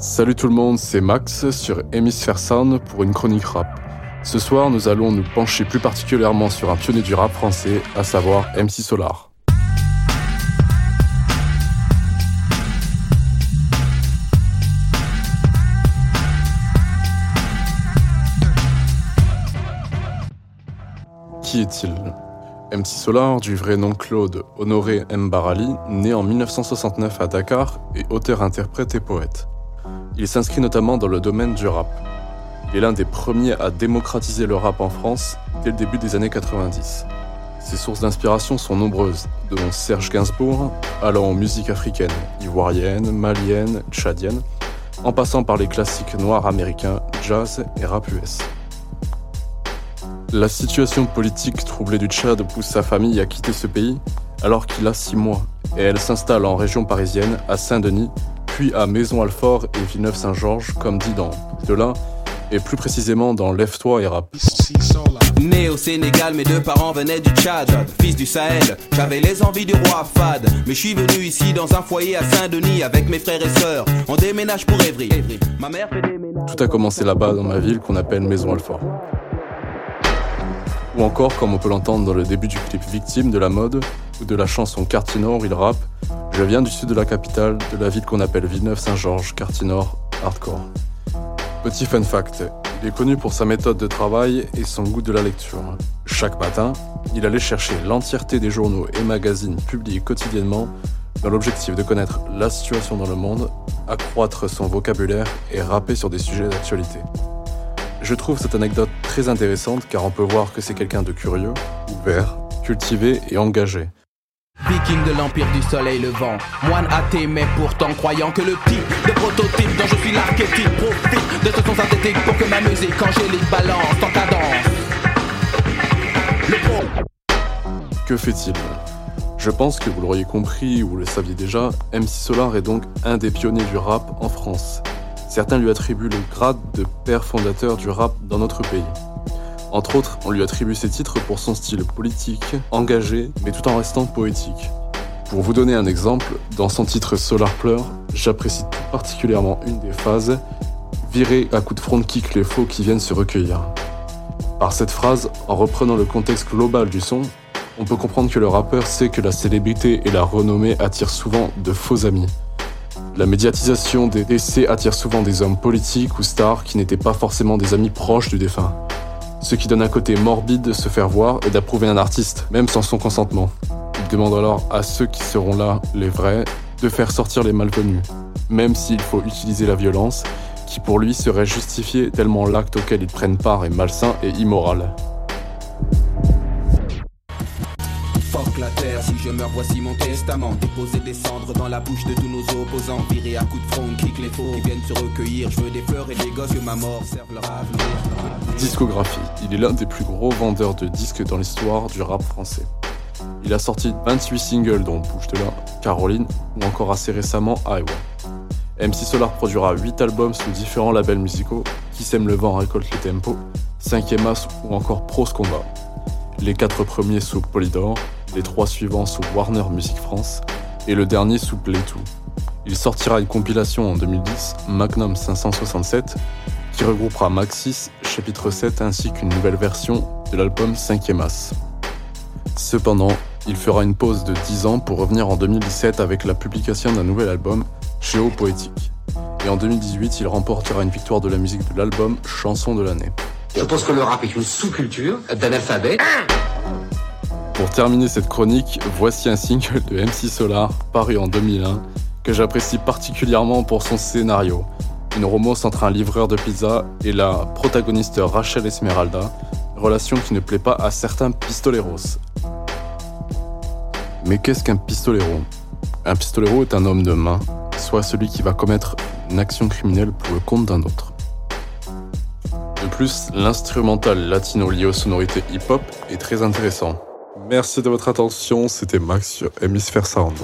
Salut tout le monde, c'est Max sur Hémisphère Sound pour une chronique rap. Ce soir, nous allons nous pencher plus particulièrement sur un pionnier du rap français, à savoir MC Solar. Qui est-il? MC Solar, du vrai nom Claude Honoré Mbarali, né en 1969 à Dakar, est auteur, interprète et poète. Il s'inscrit notamment dans le domaine du rap. Il est l'un des premiers à démocratiser le rap en France dès le début des années 90. Ses sources d'inspiration sont nombreuses, dont Serge Gainsbourg, allant aux musiques africaines, ivoiriennes, maliennes, tchadiennes, en passant par les classiques noirs américains, jazz et rap US. La situation politique troublée du Tchad pousse sa famille à quitter ce pays alors qu'il a six mois et elle s'installe en région parisienne, à Saint-Denis, puis à Maison-Alfort et Villeneuve-Saint-Georges, comme dit dans là, et plus précisément dans Lève-toi et rap. Né au Sénégal, mes deux parents venaient du Tchad, fils du Sahel. J'avais les envies du roi Fad, mais je suis venu ici dans un foyer à Saint-Denis avec mes frères et sœurs. On déménage pour Évry. Ma mère fait des Tout a commencé là-bas dans ma ville qu'on appelle Maison-Alfort. Ou encore, comme on peut l'entendre dans le début du clip Victime de la mode, ou de la chanson Quartier Nord, il rappe Je viens du sud de la capitale, de la ville qu'on appelle Villeneuve-Saint-Georges, Quartier Nord, hardcore. Petit fun fact, il est connu pour sa méthode de travail et son goût de la lecture. Chaque matin, il allait chercher l'entièreté des journaux et magazines publiés quotidiennement dans l'objectif de connaître la situation dans le monde, accroître son vocabulaire et rapper sur des sujets d'actualité. Je trouve cette anecdote très intéressante car on peut voir que c'est quelqu'un de curieux, ouvert, cultivé et engagé. Viking de l'Empire du Soleil Levant, moine athée mais pourtant croyant que le type de prototype dont je suis l'archétype profite de ce son synthétique pour que ma musique angélique balance en cadence. Que fait-il? Je pense que vous l'auriez compris ou le saviez déjà, MC Solar est donc un des pionniers du rap en France. Certains lui attribuent le grade de père fondateur du rap dans notre pays. Entre autres, on lui attribue ses titres pour son style politique, engagé, mais tout en restant poétique. Pour vous donner un exemple, dans son titre Solar Pleur, j'apprécie tout particulièrement une des phases Virer à coup de front kick les faux qui viennent se recueillir. Par cette phrase, en reprenant le contexte global du son, on peut comprendre que le rappeur sait que la célébrité et la renommée attirent souvent de faux amis. La médiatisation des décès attire souvent des hommes politiques ou stars qui n'étaient pas forcément des amis proches du défunt. Ce qui donne un côté morbide de se faire voir et d'approuver un artiste, même sans son consentement. Il demande alors à ceux qui seront là, les vrais, de faire sortir les malvenus, même s'il faut utiliser la violence, qui pour lui serait justifiée tellement l'acte auquel ils prennent part est malsain et immoral. Je meurs voici mon testament. Déposer des cendres dans la bouche de tous nos opposants. Virer à coups de front kick les faux. Qui viennent se recueillir je veux des fleurs et des gosses que ma mort serve leur avenir. Discographie. Il est l'un des plus gros vendeurs de disques dans l'histoire du rap français. Il a sorti 28 singles dont Bouche de là Caroline ou encore assez récemment Iowa MC Solar produira 8 albums sous différents labels musicaux. Qui sème le vent récolte les tempos. 5ème As ou encore Pros Combat. Les quatre premiers sous Polydor, les trois suivants sous Warner Music France et le dernier sous Play 2. Il sortira une compilation en 2010, Magnum 567, qui regroupera Maxis, chapitre 7 ainsi qu'une nouvelle version de l'album 5e As. Cependant, il fera une pause de 10 ans pour revenir en 2017 avec la publication d'un nouvel album, Poétique. Et en 2018, il remportera une victoire de la musique de l'album Chanson de l'année. Je pense que le rap est une sous-culture d'analphabète. Pour terminer cette chronique, voici un single de MC Solar, paru en 2001, que j'apprécie particulièrement pour son scénario. Une romance entre un livreur de pizza et la protagoniste Rachel Esmeralda, relation qui ne plaît pas à certains pistoleros. Mais qu'est-ce qu'un pistolero? Un pistolero est un homme de main, soit celui qui va commettre une action criminelle pour le compte d'un autre. De plus, l'instrumental latino lié aux sonorités hip-hop est très intéressant. Merci de votre attention, c'était Max sur Hemisphere Sound.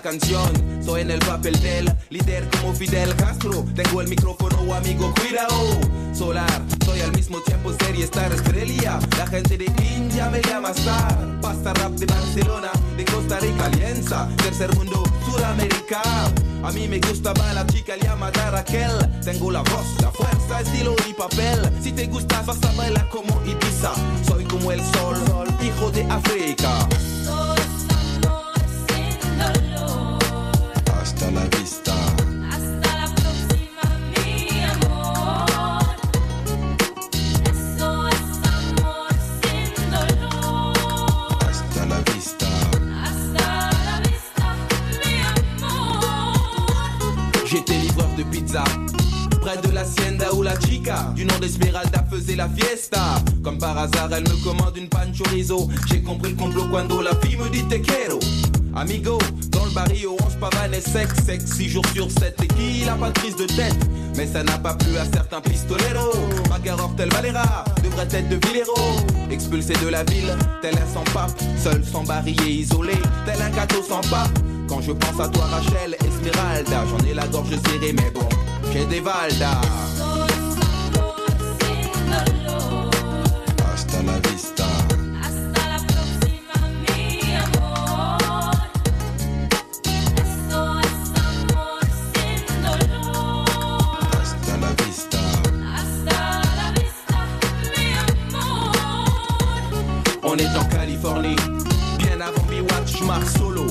Canción. Soy en el papel del líder como Fidel Castro. Tengo el micrófono, amigo, cuidado. Solar, soy al mismo tiempo serie Star Estrella. La gente de India me llama Star. Pasta rap de Barcelona, de Costa Rica, Alianza. Tercer mundo, Suramérica. A mí me gustaba la chica llamada Raquel. Tengo la voz, la fuerza, estilo y papel. Si te gusta, vas a bailar como Ibiza. Soy como el sol, hijo de África. Près de la Hacienda ou la chica. Du nom d'Esmeralda faisait la fiesta. Comme par hasard elle me commande une pan chorizo J'ai compris le complot quand la fille me dit te quiero Amigo, dans le barrio on se pavane et sec Sec 6 jours sur 7 et qui la pas de prise de tête? Mais ça n'a pas plu à certains pistoleros. Macaror tel Valera, devrait être de Villero. Expulsé de la ville, tel un sans pape Seul sans barillet isolé, tel un gâteau sans pape. Quand je pense à toi Rachel, Esmeralda J'en ai la gorge serrée mais bon, mi amor. On est en Californie, bien avant Bewatch, Marc Solo,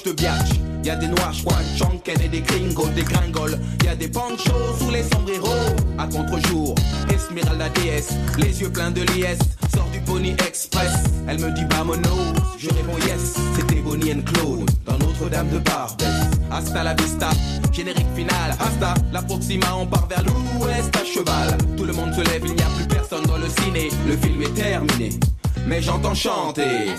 de Biatch. Y a des noirs, Juan, Chonken et des gringos, des gringoles. Y a des panchos sous les sombreros. À contre-jour, Esmeralda DS, les yeux pleins de liesse. Sort du Pony Express, elle me dit vamonos. Je réponds yes, c'était Bonnie and Claude dans Notre-Dame de Barbès. Hasta la vista, générique final. Hasta la Proxima, on part vers l'ouest à cheval. Tout le monde se lève, il n'y a plus personne dans le ciné. Le film est terminé, mais j'entends chanter.